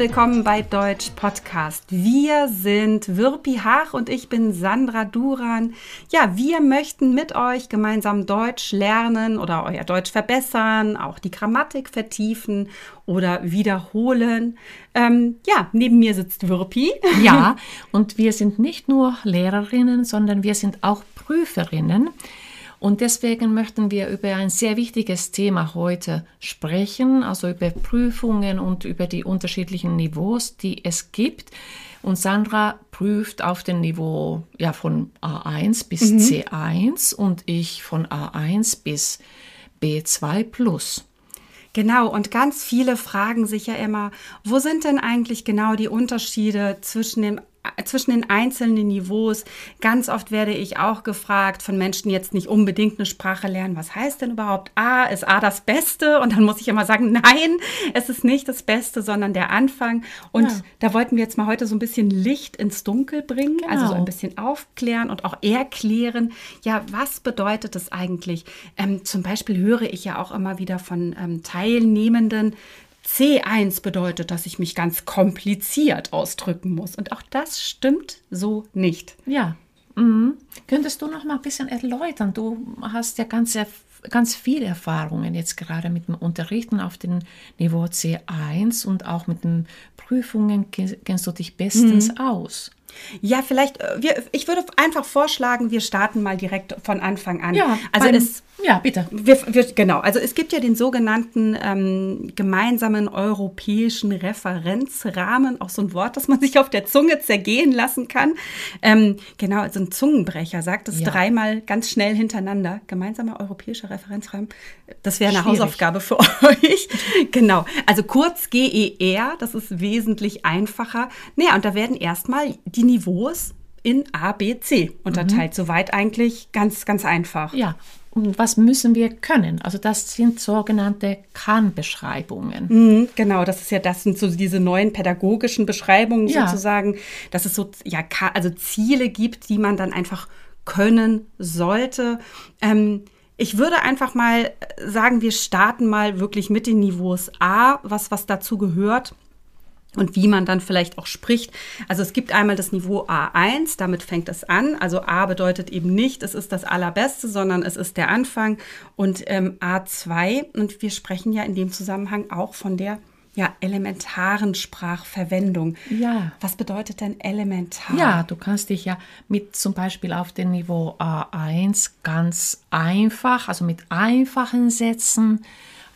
willkommen bei Deutsch Podcast. Wir sind Wirpi Haag und ich bin Sandra Duran. Ja, wir möchten mit euch gemeinsam Deutsch lernen oder euer Deutsch verbessern, auch die Grammatik vertiefen oder wiederholen. Ähm, ja, neben mir sitzt Wirpi. Ja, und wir sind nicht nur Lehrerinnen, sondern wir sind auch Prüferinnen. Und deswegen möchten wir über ein sehr wichtiges Thema heute sprechen, also über Prüfungen und über die unterschiedlichen Niveaus, die es gibt. Und Sandra prüft auf dem Niveau ja, von A1 bis mhm. C1 und ich von A1 bis B2 plus. Genau, und ganz viele fragen sich ja immer, wo sind denn eigentlich genau die Unterschiede zwischen dem zwischen den einzelnen Niveaus. Ganz oft werde ich auch gefragt von Menschen, die jetzt nicht unbedingt eine Sprache lernen, was heißt denn überhaupt A? Ist A das Beste? Und dann muss ich immer sagen, nein, es ist nicht das Beste, sondern der Anfang. Und ja. da wollten wir jetzt mal heute so ein bisschen Licht ins Dunkel bringen, genau. also so ein bisschen aufklären und auch erklären, ja, was bedeutet das eigentlich? Ähm, zum Beispiel höre ich ja auch immer wieder von ähm, Teilnehmenden, C1 bedeutet, dass ich mich ganz kompliziert ausdrücken muss. Und auch das stimmt so nicht. Ja. Mhm. Könntest du noch mal ein bisschen erläutern? Du hast ja ganz, ganz viele Erfahrungen jetzt gerade mit dem Unterrichten auf dem Niveau C1 und auch mit den Prüfungen kennst du dich bestens mhm. aus. Ja, vielleicht, äh, wir, ich würde einfach vorschlagen, wir starten mal direkt von Anfang an. Ja, also es, ja bitte. Wir, wir, genau, also es gibt ja den sogenannten ähm, gemeinsamen europäischen Referenzrahmen, auch so ein Wort, das man sich auf der Zunge zergehen lassen kann. Ähm, genau, so ein Zungenbrecher sagt es ja. dreimal ganz schnell hintereinander. Gemeinsamer europäischer Referenzrahmen. Das wäre eine Schwierig. Hausaufgabe für euch. genau, also kurz GER, das ist wesentlich einfacher. Naja, und da werden erstmal die die Niveaus in A, B, C unterteilt. Mhm. Soweit eigentlich ganz, ganz einfach. Ja. Und was müssen wir können? Also das sind sogenannte Kann-Beschreibungen. Mhm, genau, das ist ja, das sind so diese neuen pädagogischen Beschreibungen ja. sozusagen, dass es so, ja, also Ziele gibt, die man dann einfach können sollte. Ähm, ich würde einfach mal sagen, wir starten mal wirklich mit den Niveaus A, was, was dazu gehört und wie man dann vielleicht auch spricht. Also es gibt einmal das Niveau A1, damit fängt es an. Also A bedeutet eben nicht, es ist das Allerbeste, sondern es ist der Anfang. Und ähm, A2, und wir sprechen ja in dem Zusammenhang auch von der ja, elementaren Sprachverwendung. Ja. Was bedeutet denn elementar? Ja, du kannst dich ja mit zum Beispiel auf dem Niveau A1 ganz einfach, also mit einfachen Sätzen,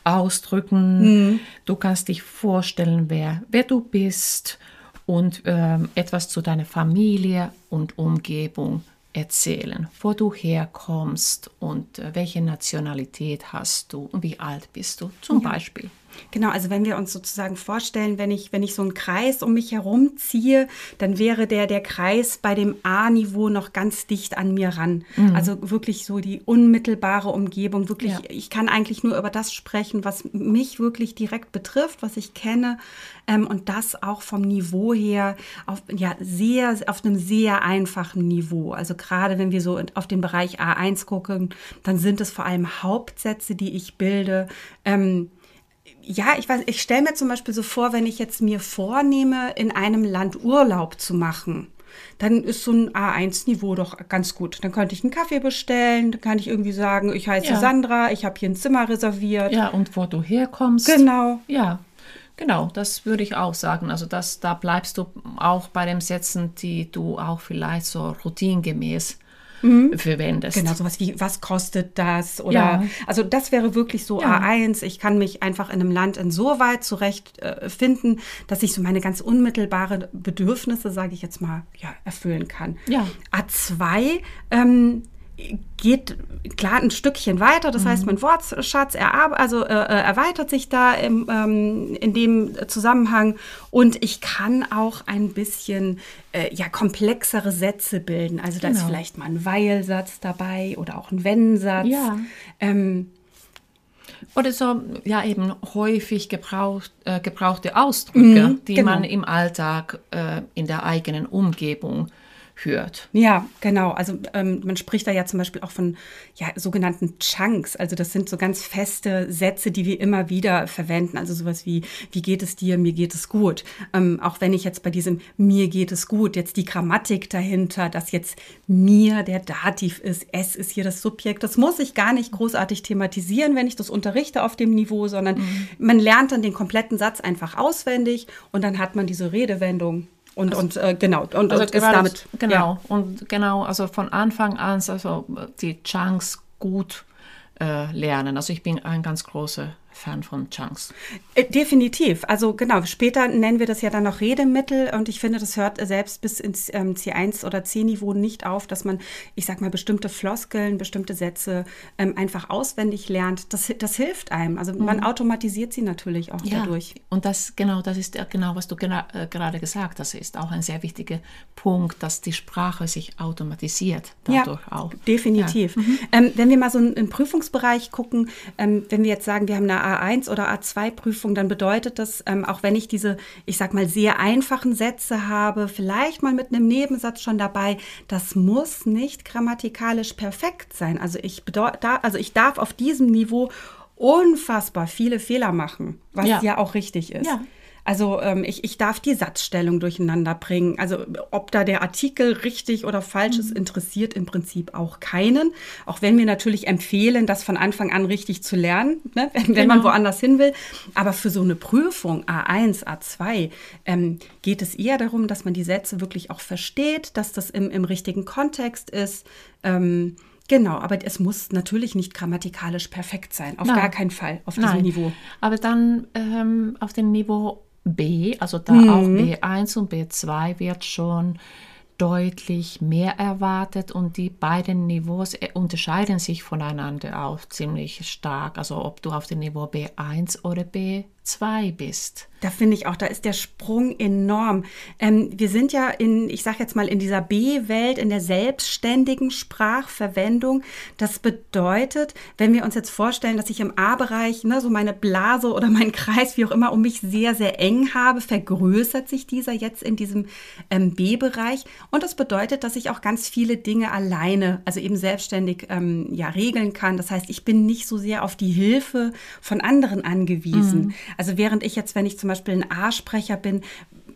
ausdrücken. Mhm. Du kannst dich vorstellen, wer, wer du bist und ähm, etwas zu deiner Familie und Umgebung erzählen, wo du herkommst und äh, welche Nationalität hast du und wie alt bist du zum ja. Beispiel. Genau, also wenn wir uns sozusagen vorstellen, wenn ich, wenn ich so einen Kreis um mich herum ziehe, dann wäre der, der Kreis bei dem A-Niveau noch ganz dicht an mir ran. Mhm. Also wirklich so die unmittelbare Umgebung. Wirklich, ja. ich kann eigentlich nur über das sprechen, was mich wirklich direkt betrifft, was ich kenne. Ähm, und das auch vom Niveau her auf, ja, sehr, auf einem sehr einfachen Niveau. Also gerade wenn wir so auf den Bereich A1 gucken, dann sind es vor allem Hauptsätze, die ich bilde. Ähm, ja, ich weiß, ich stelle mir zum Beispiel so vor, wenn ich jetzt mir vornehme, in einem Land Urlaub zu machen, dann ist so ein A1-Niveau doch ganz gut. Dann könnte ich einen Kaffee bestellen, dann kann ich irgendwie sagen, ich heiße ja. Sandra, ich habe hier ein Zimmer reserviert. Ja, und wo du herkommst. Genau. Ja, genau, das würde ich auch sagen. Also das, da bleibst du auch bei den Sätzen, die du auch vielleicht so routingemäß mhm. verwendest. Genau, sowas wie, was kostet das? Oder ja. also das wäre wirklich so ja. A1. Ich kann mich einfach in einem Land insoweit zurechtfinden, äh, dass ich so meine ganz unmittelbare Bedürfnisse, sage ich jetzt mal, ja, erfüllen kann. Ja. A2 ähm, geht klar ein Stückchen weiter. Das mhm. heißt, mein Wortschatz also, äh, äh, erweitert sich da im, ähm, in dem Zusammenhang und ich kann auch ein bisschen äh, ja, komplexere Sätze bilden. Also da genau. ist vielleicht mal ein Weilsatz dabei oder auch ein Wenn-Satz. Ja. Ähm, oder so, ja, eben häufig gebraucht, äh, gebrauchte Ausdrücke, mhm, die genau. man im Alltag äh, in der eigenen Umgebung hört. Ja, genau. Also ähm, man spricht da ja zum Beispiel auch von ja, sogenannten Chunks. Also das sind so ganz feste Sätze, die wir immer wieder verwenden. Also sowas wie, wie geht es dir, mir geht es gut. Ähm, auch wenn ich jetzt bei diesem mir geht es gut, jetzt die Grammatik dahinter, dass jetzt mir der Dativ ist, es ist hier das Subjekt, das muss ich gar nicht großartig thematisieren, wenn ich das unterrichte auf dem Niveau, sondern mhm. man lernt dann den kompletten Satz einfach auswendig und dann hat man diese Redewendung und, also, und äh, genau, und, also und ist damit. Genau, ja. und genau, also von Anfang an, also die Chunks gut äh, lernen. Also ich bin ein ganz großer Fan von Chunks. Äh, definitiv. Also genau, später nennen wir das ja dann noch Redemittel und ich finde, das hört selbst bis ins ähm, C1 oder C-Niveau nicht auf, dass man, ich sag mal, bestimmte Floskeln, bestimmte Sätze ähm, einfach auswendig lernt. Das, das hilft einem. Also man mhm. automatisiert sie natürlich auch ja, dadurch. Und das, genau, das ist genau, was du äh, gerade gesagt hast, ist auch ein sehr wichtiger Punkt, dass die Sprache sich automatisiert dadurch ja, auch. Definitiv. Ja. Mhm. Ähm, wenn wir mal so einen Prüfungsbereich gucken, ähm, wenn wir jetzt sagen, wir haben eine A1 oder A2-Prüfung, dann bedeutet das, ähm, auch wenn ich diese, ich sag mal, sehr einfachen Sätze habe, vielleicht mal mit einem Nebensatz schon dabei, das muss nicht grammatikalisch perfekt sein. Also ich, da, also ich darf auf diesem Niveau unfassbar viele Fehler machen, was ja, ja auch richtig ist. Ja. Also ähm, ich, ich darf die Satzstellung durcheinander bringen. Also ob da der Artikel richtig oder falsch ist, mhm. interessiert im Prinzip auch keinen. Auch wenn wir natürlich empfehlen, das von Anfang an richtig zu lernen, ne? wenn, genau. wenn, man genau. woanders hin will. Aber für so eine Prüfung A1, A2 ähm, geht es eher darum, dass man die Sätze wirklich auch versteht, dass das im, im richtigen Kontext ist. Ähm, Genau, aber es muss natürlich nicht grammatikalisch perfekt sein. Auf Nein. gar keinen Fall auf diesem Nein. Niveau. Aber dann ähm, auf dem Niveau B, also da mhm. auch B1 und B2 wird schon deutlich mehr erwartet und die beiden Niveaus äh, unterscheiden sich voneinander auch ziemlich stark. Also ob du auf dem Niveau B1 oder B2 bist. Da finde ich auch, da ist der Sprung enorm. Ähm, wir sind ja in, ich sage jetzt mal, in dieser B-Welt, in der selbstständigen Sprachverwendung. Das bedeutet, wenn wir uns jetzt vorstellen, dass ich im A-Bereich ne, so meine Blase oder meinen Kreis, wie auch immer, um mich sehr, sehr eng habe, vergrößert sich dieser jetzt in diesem ähm, B-Bereich. Und das bedeutet, dass ich auch ganz viele Dinge alleine, also eben selbstständig ähm, ja, regeln kann. Das heißt, ich bin nicht so sehr auf die Hilfe von anderen angewiesen. Mhm. Also während ich jetzt, wenn ich zum Beispiel ein A-Sprecher bin,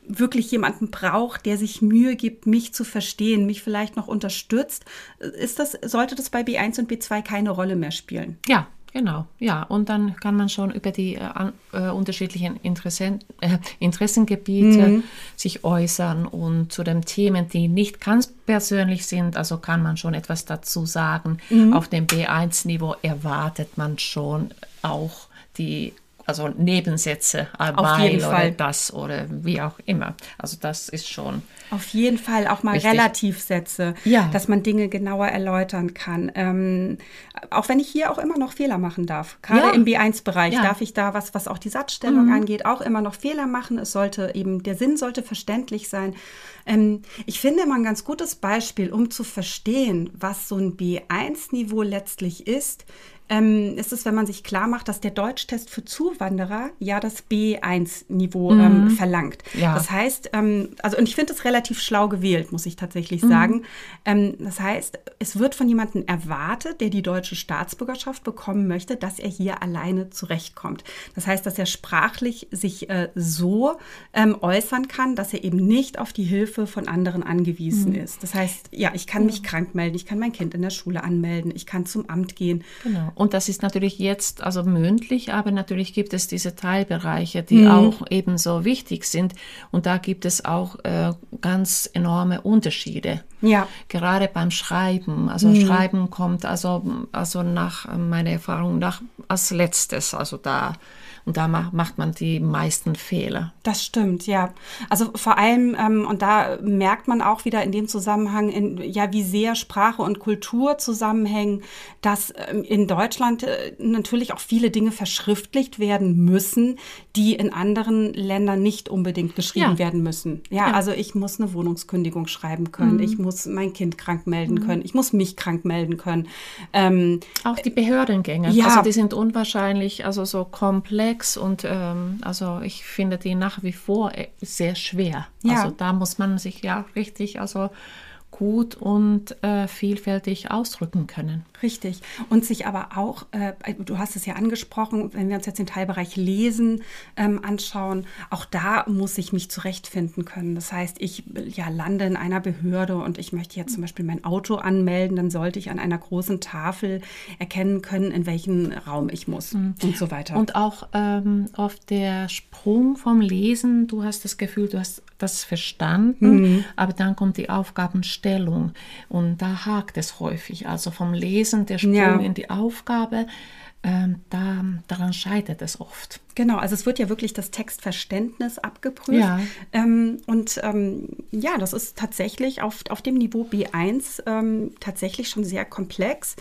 wirklich jemanden braucht, der sich Mühe gibt, mich zu verstehen, mich vielleicht noch unterstützt, ist das, sollte das bei B1 und B2 keine Rolle mehr spielen? Ja, Genau, ja, und dann kann man schon über die äh, äh, unterschiedlichen Interessen, äh, Interessengebiete mhm. sich äußern und zu den Themen, die nicht ganz persönlich sind, also kann man schon etwas dazu sagen. Mhm. Auf dem B1-Niveau erwartet man schon auch die also Nebensätze, Auf jeden oder Fall. das oder wie auch immer. Also das ist schon. Auf jeden Fall auch mal wichtig. Relativsätze, ja. dass man Dinge genauer erläutern kann. Ähm, auch wenn ich hier auch immer noch Fehler machen darf. Gerade ja. im B1-Bereich ja. darf ich da, was, was auch die Satzstellung mhm. angeht, auch immer noch Fehler machen. Es sollte eben, der Sinn sollte verständlich sein. Ähm, ich finde immer ein ganz gutes Beispiel, um zu verstehen, was so ein B1-Niveau letztlich ist, ähm, ist es, wenn man sich klar macht, dass der Deutschtest für Zuwanderer ja das B1-Niveau mhm. ähm, verlangt. Ja. Das heißt, ähm, also und ich finde es relativ schlau gewählt, muss ich tatsächlich mhm. sagen. Ähm, das heißt, es wird von jemandem erwartet, der die deutsche Staatsbürgerschaft bekommen möchte, dass er hier alleine zurechtkommt. Das heißt, dass er sprachlich sich äh, so ähm, äußern kann, dass er eben nicht auf die Hilfe von anderen angewiesen mhm. ist. Das heißt, ja, ich kann mich krank melden, ich kann mein Kind in der Schule anmelden, ich kann zum Amt gehen. Genau. Und das ist natürlich jetzt also mündlich, aber natürlich gibt es diese Teilbereiche, die mhm. auch ebenso wichtig sind. Und da gibt es auch äh, ganz enorme Unterschiede. Ja. Gerade beim Schreiben. Also mhm. Schreiben kommt also, also nach meiner Erfahrung nach als letztes. Also da und da macht man die meisten Fehler. Das stimmt, ja. Also vor allem, ähm, und da merkt man auch wieder in dem Zusammenhang, in, ja, wie sehr Sprache und Kultur zusammenhängen, dass ähm, in Deutschland äh, natürlich auch viele Dinge verschriftlicht werden müssen, die in anderen Ländern nicht unbedingt geschrieben ja. werden müssen. Ja, ja, also ich muss eine Wohnungskündigung schreiben können, mhm. ich muss mein Kind krank melden mhm. können, ich muss mich krank melden können. Ähm, auch die Behördengänge, ja. also die sind unwahrscheinlich, also so komplex komplex und ähm, also ich finde die nach wie vor äh, sehr schwer. Ja. Also da muss man sich ja richtig also gut und äh, vielfältig ausdrücken können. Richtig. Und sich aber auch, äh, du hast es ja angesprochen, wenn wir uns jetzt den Teilbereich Lesen ähm, anschauen, auch da muss ich mich zurechtfinden können. Das heißt, ich ja, lande in einer Behörde und ich möchte jetzt zum Beispiel mein Auto anmelden, dann sollte ich an einer großen Tafel erkennen können, in welchen Raum ich muss mhm. und so weiter. Und auch ähm, auf der Sprung vom Lesen, du hast das Gefühl, du hast das verstanden, mhm. aber dann kommt die Aufgabenstellung und da hakt es häufig. Also vom Lesen, der Sprung ja. in die Aufgabe, ähm, da, daran scheitert es oft. Genau, also es wird ja wirklich das Textverständnis abgeprüft. Ja. Ähm, und ähm, ja, das ist tatsächlich auf, auf dem Niveau B1 ähm, tatsächlich schon sehr komplex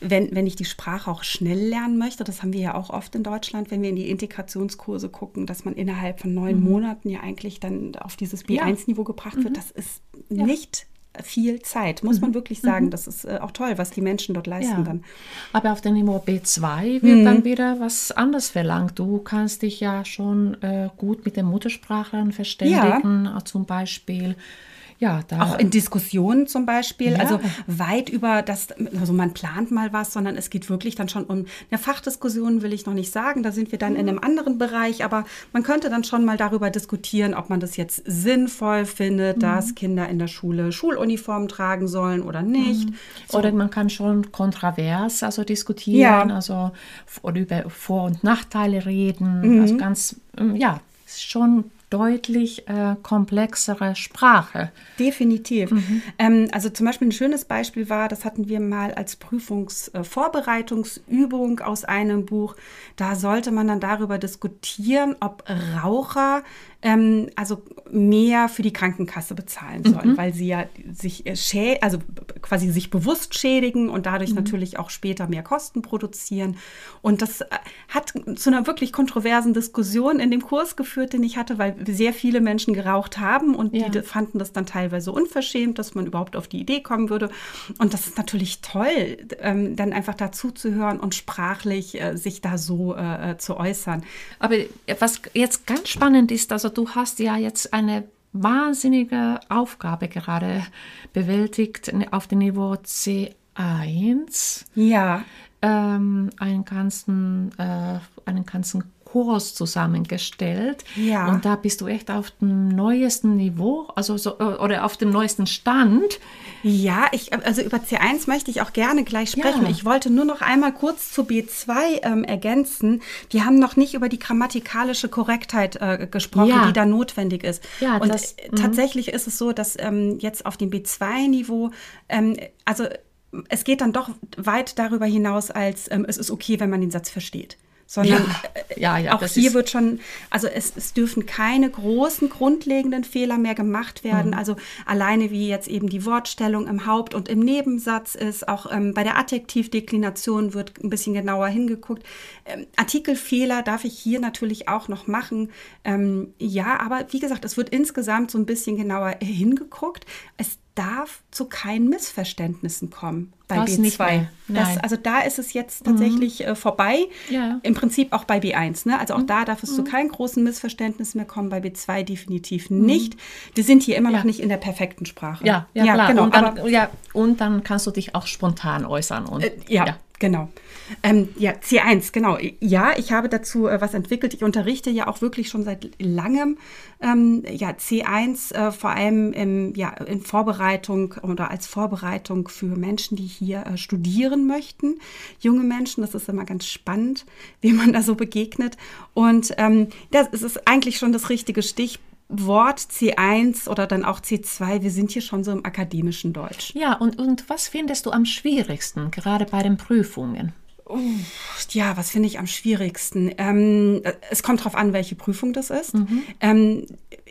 wenn, wenn ich die Sprache auch schnell lernen möchte, das haben wir ja auch oft in Deutschland, wenn wir in die Integrationskurse gucken, dass man innerhalb von neun mhm. Monaten ja eigentlich dann auf dieses B1-Niveau ja. gebracht wird, mhm. das ist ja. nicht viel Zeit, muss man mhm. wirklich sagen. Mhm. Das ist äh, auch toll, was die Menschen dort leisten ja. dann. Aber auf dem Niveau B2 wird mhm. dann wieder was anderes verlangt. Du kannst dich ja schon äh, gut mit den Muttersprachlern verständigen, ja. zum Beispiel ja, da auch in Diskussionen zum Beispiel, ja. also weit über das, also man plant mal was, sondern es geht wirklich dann schon um eine Fachdiskussion, will ich noch nicht sagen, da sind wir dann mhm. in einem anderen Bereich, aber man könnte dann schon mal darüber diskutieren, ob man das jetzt sinnvoll findet, mhm. dass Kinder in der Schule Schuluniformen tragen sollen oder nicht. Mhm. So. Oder man kann schon kontrovers also diskutieren, ja. also oder über Vor- und Nachteile reden, also mhm. ganz, ja, schon deutlich äh, komplexere Sprache. Definitiv. Mhm. Ähm, also zum Beispiel ein schönes Beispiel war, das hatten wir mal als Prüfungsvorbereitungsübung äh, aus einem Buch. Da sollte man dann darüber diskutieren, ob Raucher ähm, also mehr für die Krankenkasse bezahlen sollen, mhm. weil sie ja sich äh, schä also quasi sich bewusst schädigen und dadurch mhm. natürlich auch später mehr Kosten produzieren. Und das äh, hat zu einer wirklich kontroversen Diskussion in dem Kurs geführt, den ich hatte, weil sehr viele Menschen geraucht haben und ja. die fanden das dann teilweise unverschämt, dass man überhaupt auf die Idee kommen würde. Und das ist natürlich toll, ähm, dann einfach dazu zu hören und sprachlich äh, sich da so äh, äh zu äußern. Aber was jetzt ganz spannend ist, also du hast ja jetzt eine wahnsinnige Aufgabe gerade bewältigt auf dem Niveau C1. Ja. Ähm, einen ganzen, äh, einen ganzen Kurs zusammengestellt. Ja. Und da bist du echt auf dem neuesten Niveau, also so, oder auf dem neuesten Stand. Ja, ich, also über C1 möchte ich auch gerne gleich sprechen. Ja. Ich wollte nur noch einmal kurz zu B2 ähm, ergänzen. Wir haben noch nicht über die grammatikalische Korrektheit äh, gesprochen, ja. die da notwendig ist. Ja, Und das, äh, tatsächlich ist es so, dass ähm, jetzt auf dem B2-Niveau, ähm, also es geht dann doch weit darüber hinaus, als ähm, es ist okay, wenn man den Satz versteht sondern ja, ja, ja, auch hier wird schon, also es, es, dürfen keine großen grundlegenden Fehler mehr gemacht werden. Mhm. Also alleine wie jetzt eben die Wortstellung im Haupt- und im Nebensatz ist, auch ähm, bei der Adjektivdeklination wird ein bisschen genauer hingeguckt. Ähm, Artikelfehler darf ich hier natürlich auch noch machen. Ähm, ja, aber wie gesagt, es wird insgesamt so ein bisschen genauer hingeguckt. Es darf zu keinen Missverständnissen kommen bei das B2. Das, also da ist es jetzt tatsächlich mhm. äh, vorbei. Ja. Im Prinzip auch bei B1. Ne? Also auch mhm. da darf es mhm. zu keinen großen Missverständnissen mehr kommen, bei B2 definitiv mhm. nicht. Wir sind hier immer ja. noch nicht in der perfekten Sprache. Ja, ja, ja klar. Genau, und, dann, ja, und dann kannst du dich auch spontan äußern. Und, äh, ja, Genau. Ähm, ja, C1, genau. Ja, ich habe dazu äh, was entwickelt. Ich unterrichte ja auch wirklich schon seit langem ähm, ja, C1, äh, vor allem im, ja, in Vorbereitung oder als Vorbereitung für Menschen, die hier äh, studieren möchten. Junge Menschen, das ist immer ganz spannend, wie man da so begegnet. Und ähm, das ist eigentlich schon das richtige Stichwort. Wort C1 oder dann auch C2, wir sind hier schon so im akademischen Deutsch. Ja, und, und was findest du am schwierigsten, gerade bei den Prüfungen? ja, was finde ich am schwierigsten? Ähm, es kommt darauf an, welche Prüfung das ist. Mhm. Ähm,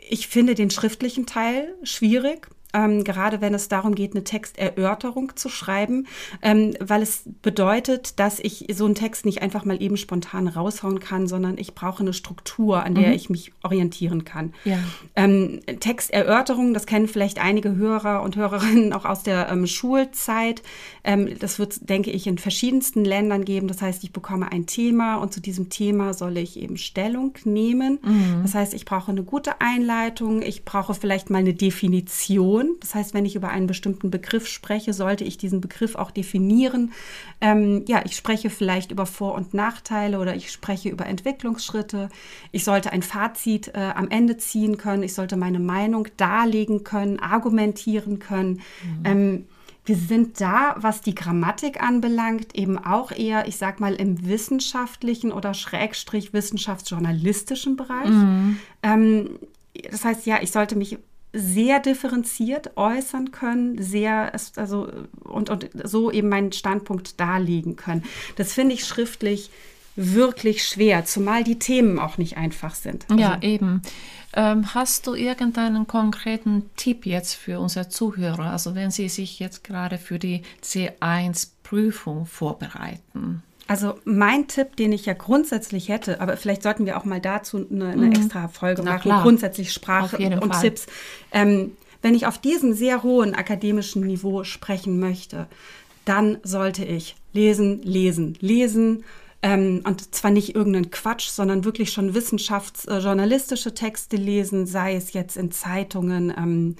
ich finde den schriftlichen Teil schwierig ähm, gerade wenn es darum geht, eine Texterörterung zu schreiben, ähm, weil es bedeutet, dass ich so einen Text nicht einfach mal eben spontan raushauen kann, sondern ich brauche eine Struktur, an der mhm. ich mich orientieren kann. Ja. Ähm, Texterörterung, das kennen vielleicht einige Hörer und Hörerinnen auch aus der ähm, Schulzeit. Ähm, das wird, denke ich, in verschiedensten Ländern geben. Das heißt, ich bekomme ein Thema und zu diesem Thema soll ich eben Stellung nehmen. Mhm. Das heißt, ich brauche eine gute Einleitung, ich brauche vielleicht mal eine Definition Definition. Das heißt, wenn ich über einen bestimmten Begriff spreche, sollte ich diesen Begriff auch definieren. Ähm, ja, ich spreche vielleicht über Vor- und Nachteile oder ich spreche über Entwicklungsschritte. Ich sollte ein Fazit äh, am Ende ziehen können. Ich sollte meine Meinung darlegen können, argumentieren können. Mhm. Ähm, wir sind da, was die Grammatik anbelangt, eben auch eher, ich sag mal, im wissenschaftlichen oder schrägstrich wissenschaftsjournalistischen Bereich. Mhm. Ähm, das heißt, ja, ich sollte mich sehr differenziert äußern können, sehr, also, und, und so eben meinen Standpunkt darlegen können. Das finde ich schriftlich wirklich schwer, zumal die Themen auch nicht einfach sind. Also, ja, eben. Ähm, hast du irgendeinen konkreten Tipp jetzt für unsere Zuhörer, also wenn sie sich jetzt gerade für die C1-Prüfung vorbereiten? Also mein Tipp, den ich ja grundsätzlich hätte, aber vielleicht sollten wir auch mal dazu eine, eine mhm. extra Folge Na machen, klar. grundsätzlich Sprache und Fall. Tipps. Ähm, wenn ich auf diesem sehr hohen akademischen Niveau sprechen möchte, dann sollte ich lesen, lesen, lesen ähm, und zwar nicht irgendeinen Quatsch, sondern wirklich schon wissenschaftsjournalistische äh, Texte lesen, sei es jetzt in Zeitungen. Ähm,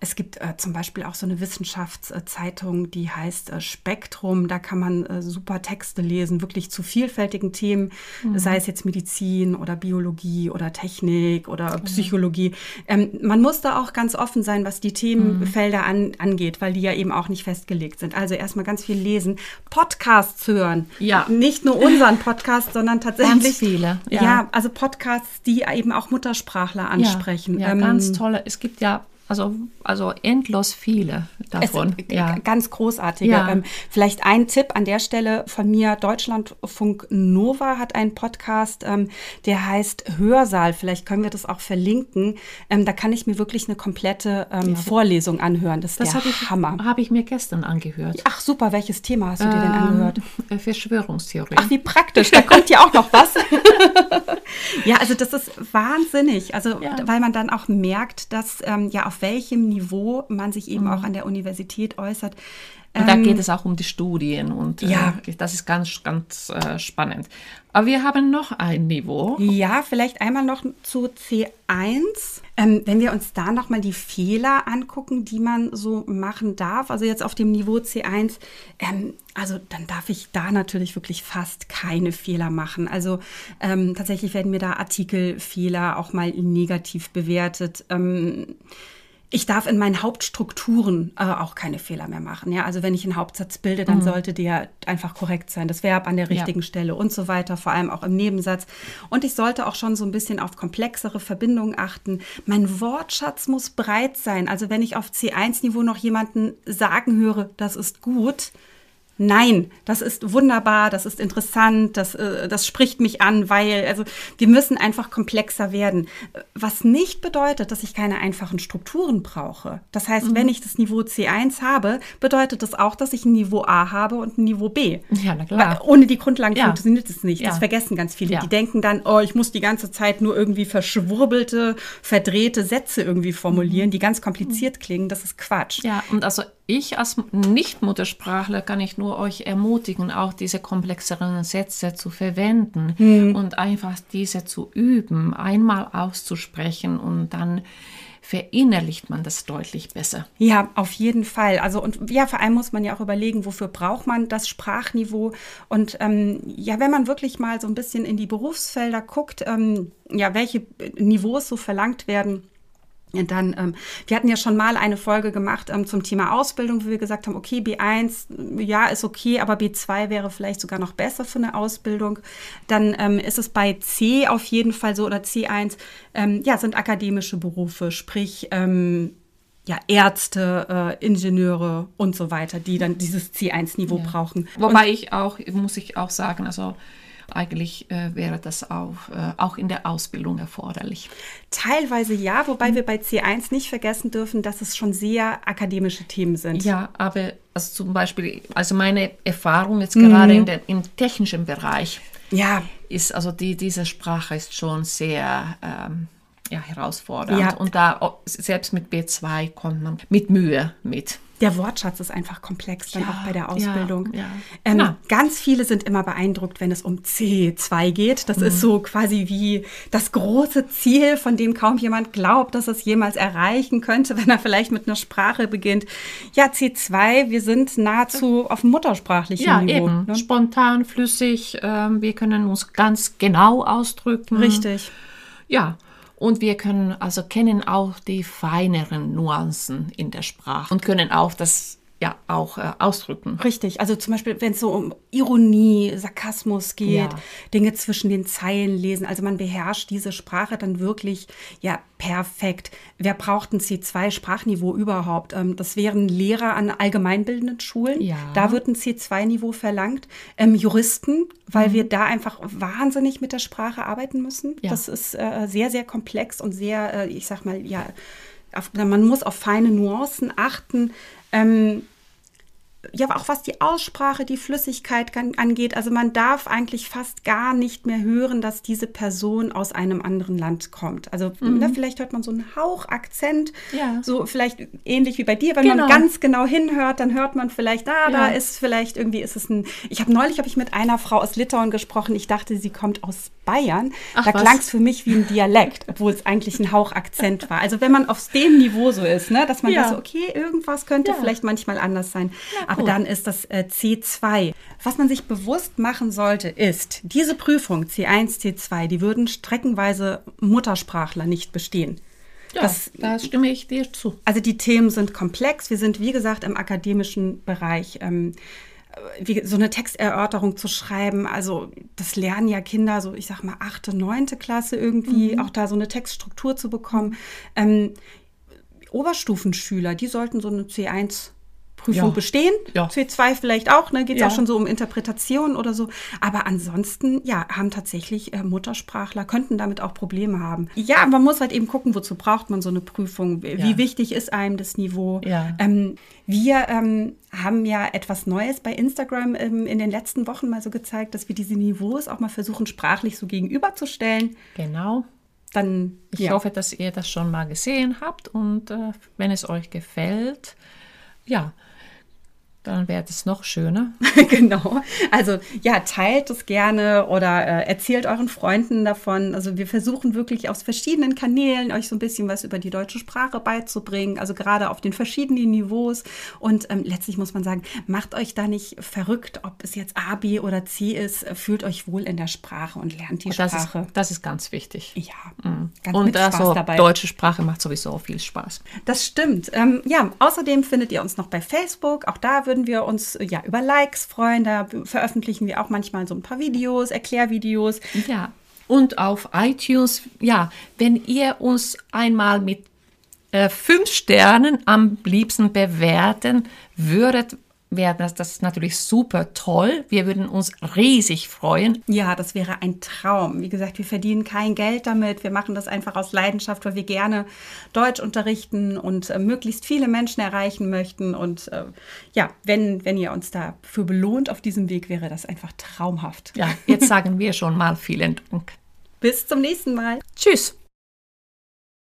es gibt äh, zum Beispiel auch so eine Wissenschaftszeitung, die heißt äh, Spektrum. Da kann man äh, super Texte lesen, wirklich zu vielfältigen Themen, mhm. sei es jetzt Medizin oder Biologie oder Technik oder Psychologie. Ähm, man muss da auch ganz offen sein, was die Themenfelder an, angeht, weil die ja eben auch nicht festgelegt sind. Also erstmal ganz viel lesen, Podcasts hören. Ja. Nicht nur unser unseren Podcast, sondern tatsächlich ganz viele. Ja. ja. also Podcasts, die eben auch Muttersprachler ansprechen. Ja, ja ähm, ganz tolle. Es gibt ja also, also endlos viele davon. Es, ja. Ganz großartige. Ja. Ähm, vielleicht ein Tipp an der Stelle von mir. Deutschlandfunk Nova hat einen Podcast, ähm, der heißt Hörsaal. Vielleicht können wir das auch verlinken. Ähm, da kann ich mir wirklich eine komplette ähm, ja. Vorlesung anhören. Das ist das der ich, Hammer. Habe ich mir gestern angehört. Ach super, welches Thema hast du dir denn ähm, angehört? Verschwörungstheorie. Ach, wie praktisch. Da kommt ja auch noch was. ja, also das ist wahnsinnig. Also, weil man dann auch merkt, dass ähm, ja auf welchem Niveau man sich eben mhm. auch an der Universität äußert. Und da geht ähm, es auch um die Studien und ja. Äh, das ist ganz, ganz äh, spannend. Aber wir haben noch ein Niveau. Ja, vielleicht einmal noch zu C1. Ähm, wenn wir uns da nochmal die Fehler angucken, die man so machen darf, also jetzt auf dem Niveau C1, ähm, also dann darf ich da natürlich wirklich fast keine Fehler machen. Also ähm, tatsächlich werden mir da Artikelfehler auch mal negativ bewertet. Ähm, ich darf in meinen Hauptstrukturen äh, auch keine Fehler mehr machen. Ja, also wenn ich einen Hauptsatz bilde, dann mhm. sollte der einfach korrekt sein, das Verb an der richtigen ja. Stelle und so weiter, vor allem auch im Nebensatz. Und ich sollte auch schon so ein bisschen auf komplexere Verbindungen achten. Mein Wortschatz muss breit sein. Also wenn ich auf C1-Niveau noch jemanden sagen höre, das ist gut, Nein, das ist wunderbar, das ist interessant, das, äh, das spricht mich an, weil, also wir müssen einfach komplexer werden. Was nicht bedeutet, dass ich keine einfachen Strukturen brauche. Das heißt, mhm. wenn ich das Niveau C1 habe, bedeutet das auch, dass ich ein Niveau A habe und ein Niveau B. Ja, na klar. Weil ohne die Grundlagen ja. funktioniert es nicht. Ja. Das vergessen ganz viele. Ja. Die denken dann, oh, ich muss die ganze Zeit nur irgendwie verschwurbelte, verdrehte Sätze irgendwie formulieren, mhm. die ganz kompliziert klingen. Das ist Quatsch. Ja, und also ich als Nicht-Muttersprachler kann ich nur euch ermutigen, auch diese komplexeren Sätze zu verwenden mhm. und einfach diese zu üben, einmal auszusprechen und dann verinnerlicht man das deutlich besser. Ja, auf jeden Fall. Also und ja, vor allem muss man ja auch überlegen, wofür braucht man das Sprachniveau. Und ähm, ja, wenn man wirklich mal so ein bisschen in die Berufsfelder guckt, ähm, ja, welche Niveaus so verlangt werden dann, ähm, wir hatten ja schon mal eine Folge gemacht ähm, zum Thema Ausbildung, wo wir gesagt haben, okay, B1, ja, ist okay, aber B2 wäre vielleicht sogar noch besser für eine Ausbildung. Dann ähm, ist es bei C auf jeden Fall so oder C1, ähm, ja, sind akademische Berufe, sprich, ähm, ja, Ärzte, äh, Ingenieure und so weiter, die dann dieses C1-Niveau ja. brauchen. Wobei und, ich auch, muss ich auch sagen, also eigentlich äh, wäre das auch, äh, auch in der Ausbildung erforderlich. Teilweise ja, wobei mhm. wir bei C1 nicht vergessen dürfen, dass es schon sehr akademische Themen sind. Ja, aber also zum Beispiel, also meine Erfahrung jetzt mhm. gerade in der, im technischen Bereich ja. ist, also die, diese Sprache ist schon sehr ähm, ja, herausfordernd. Ja. Und da selbst mit B2 kommt man mit Mühe mit. Der Wortschatz ist einfach komplex, dann Ja, auch bei der Ausbildung. ja, ja. Ähm, ganz viele sind immer beeindruckt, wenn es um C2 geht. Das Mhm. ist so quasi wie das große Ziel, von dem kaum jemand glaubt, dass es jemals erreichen könnte, wenn er vielleicht mit einer Sprache beginnt. Ja, C2, wir sind nahezu auf Ja, Niveau. eben. Ne? Spontan, flüssig. Ähm, wir können uns ganz genau ausdrücken. Richtig. Ja. Und wir können also kennen auch die feineren Nuancen in der Sprache und können auch das ja auch äh, ausdrücken. Richtig, also zum Beispiel, wenn es so um Ironie, Sarkasmus geht, Ja. Dinge zwischen den Zeilen lesen, also man beherrscht diese Sprache dann wirklich ja perfekt. Wer braucht ein C2-Sprachniveau überhaupt? Ähm, das wären Lehrer an allgemeinbildenden Schulen. Ja. Da wird ein C2-Niveau verlangt. Ähm, Juristen, weil wir da einfach wahnsinnig mit der Sprache arbeiten müssen. Ja. Das ist äh, sehr, sehr komplex und sehr, äh, ich sag mal, ja, auf, man muss auf feine Nuancen achten. Ähm, ja, auch was die Aussprache, die Flüssigkeit angeht. Also man darf eigentlich fast gar nicht mehr hören, dass diese Person aus einem anderen Land kommt. Also ne, vielleicht hört man so einen Hauch Akzent, Mhm. Ja. so vielleicht ähnlich wie bei dir. Wenn Genau. man ganz genau hinhört, dann hört man vielleicht, ah, da Ja. ist vielleicht irgendwie ist es ein. Ich habe neulich habe ich mit einer Frau aus Litauen gesprochen. Ich dachte, sie kommt aus Bayern. Ach, da klang es für mich wie ein Dialekt, obwohl es eigentlich ein Hauch Akzent war. Also wenn man auf dem Niveau so ist, ne, dass man Ja. so, okay, irgendwas könnte vielleicht manchmal anders sein. Aber gut. dann ist das äh, C2. Was man sich bewusst machen sollte, ist, diese Prüfung C1, C2, die würden streckenweise Muttersprachler nicht bestehen. Ja, Das, da stimme ich dir zu. also die Themen sind komplex. Wir sind, wie gesagt, im akademischen Bereich. Ähm, wie, so eine Texterörterung zu schreiben, also das lernen ja Kinder, so ich sag mal achte, neunte Klasse irgendwie, Mhm. auch da so eine Textstruktur zu bekommen. Ähm, Oberstufenschüler, die sollten so eine C1 Prüfung Ja. bestehen. Ja. C2 vielleicht auch, ne? Geht es Ja. auch schon so um Interpretation oder so. Aber ansonsten, ja, haben tatsächlich äh, Muttersprachler, könnten damit auch Probleme haben. Ja, man muss halt eben gucken, wozu braucht man so eine Prüfung? Wie Ja. wichtig ist einem das Niveau? Ähm, wir ähm, haben ja etwas Neues bei Instagram ähm, in den letzten Wochen mal so gezeigt, dass wir diese Niveaus auch mal versuchen, sprachlich so gegenüberzustellen. Genau. Dann, Ich hoffe, dass ihr das schon mal gesehen habt und äh, wenn es euch gefällt, ja, dann wäre es noch schöner. genau. Also ja, teilt es gerne oder äh, erzählt euren Freunden davon. Also wir versuchen wirklich aus verschiedenen Kanälen euch so ein bisschen was über die deutsche Sprache beizubringen. Also gerade auf den verschiedenen Niveaus. Und ähm, letztlich muss man sagen, macht euch da nicht verrückt, ob es jetzt A, B oder C ist. Fühlt euch wohl in der Sprache und lernt die Und das, ist, Sprache. das ist ganz wichtig. ja, ganz und mit Spaß also, dabei. deutsche Sprache macht sowieso viel Spaß. Das stimmt. Ähm, ja, außerdem findet ihr uns noch bei Facebook. Auch da würden wir uns äh, ja über Likes freuen. Da veröffentlichen wir auch manchmal so ein paar Videos, Erklärvideos. Ja, und auf iTunes, ja, wenn ihr uns einmal mit äh, fünf Sternen am liebsten bewerten würdet, wäre das, das natürlich super toll. Wir würden uns riesig freuen. Ja, das wäre ein Traum. Wie gesagt, wir verdienen kein Geld damit. Wir machen das einfach aus Leidenschaft, weil wir gerne Deutsch unterrichten und äh, möglichst viele Menschen erreichen möchten. Und äh, ja, wenn, wenn ihr uns dafür belohnt auf diesem Weg, wäre das einfach traumhaft. Ja, jetzt sagen wir schon mal vielen Dank. Bis zum nächsten Mal. Tschüss.